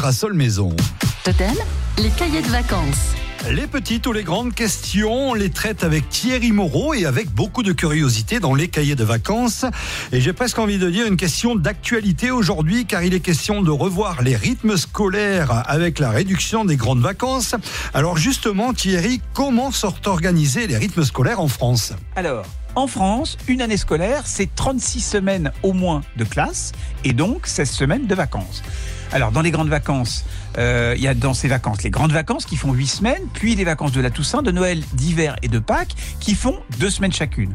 Parasol Maison. Totem, les cahiers de vacances. Les petites ou les grandes questions, on les traite avec Thierry Moreau et avec beaucoup de curiosité dans les cahiers de vacances. Et j'ai presque envie de dire une question d'actualité aujourd'hui, car il est question de revoir les rythmes scolaires avec la réduction des grandes vacances. Alors justement, Thierry, comment sont organisés les rythmes scolaires en France? Alors, en France, une année scolaire, c'est 36 semaines au moins de classe et donc 16 semaines de vacances. Alors, dans les grandes vacances, euh, il y a dans ces vacances les grandes vacances qui font 8 semaines, puis les vacances de la Toussaint, de Noël, d'hiver et de Pâques qui font 2 semaines chacune.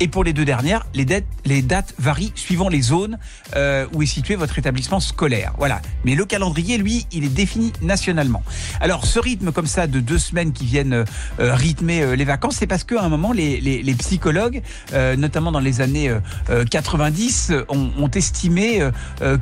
Et pour les deux dernières, les, dates, varient suivant les zones euh, où est situé votre établissement scolaire. Voilà. Mais le calendrier, lui, il est défini nationalement. Alors, ce rythme comme ça de deux semaines qui viennent euh, rythmer les vacances, c'est parce qu'à un moment, les, psychologues, notamment dans les années 90, ont, ont estimé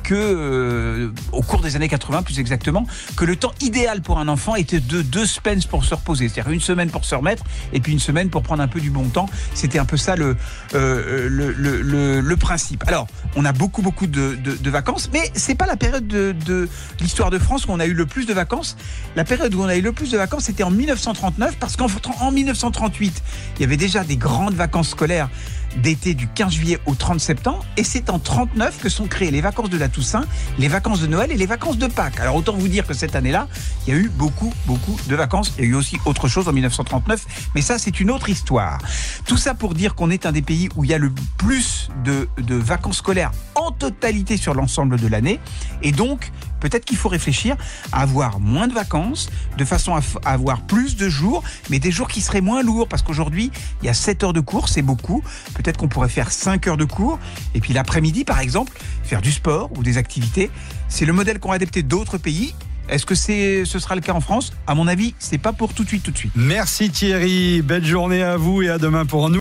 que au cours des années 80 plus exactement, que le temps idéal pour un enfant était de deux semaines pour se reposer, c'est-à-dire une semaine pour se remettre et puis une semaine pour prendre un peu du bon temps. C'était un peu ça le, euh, le, le, le, principe. Alors, on a beaucoup beaucoup de, de, vacances, mais c'est pas la période de, de l'histoire de France où on a eu le plus de vacances. La période où on a eu le plus de vacances, c'était en 1939, parce qu'en en 1938, il y avait déjà des grandes vacances scolaires d'été du 15 juillet au 30 septembre. Et c'est en 39 que sont créées les vacances de la Toussaint, les vacances de Noël et les vacances de Pâques. Alors autant vous dire que cette année-là, il y a eu beaucoup, beaucoup de vacances. Il y a eu aussi autre chose en 1939, mais ça c'est une autre histoire. Tout ça pour dire qu'on est un des pays où il y a le plus de, de vacances scolaires en totalité sur l'ensemble de l'année. Et donc, peut-être qu'il faut réfléchir à avoir moins de vacances, de façon à, avoir plus de jours, mais des jours qui seraient moins lourds, parce qu'aujourd'hui, il y a 7 heures de cours, c'est beaucoup. Peut-être qu'on pourrait faire 5 heures de cours, et puis l'après-midi, par exemple, faire du sport ou des activités. C'est le modèle qu'ont adapté d'autres pays. Est-ce que c'est, ce sera le cas en France? À mon avis, c'est pas pour tout de suite, tout de suite. Merci Thierry. Belle journée à vous et à demain pour nous.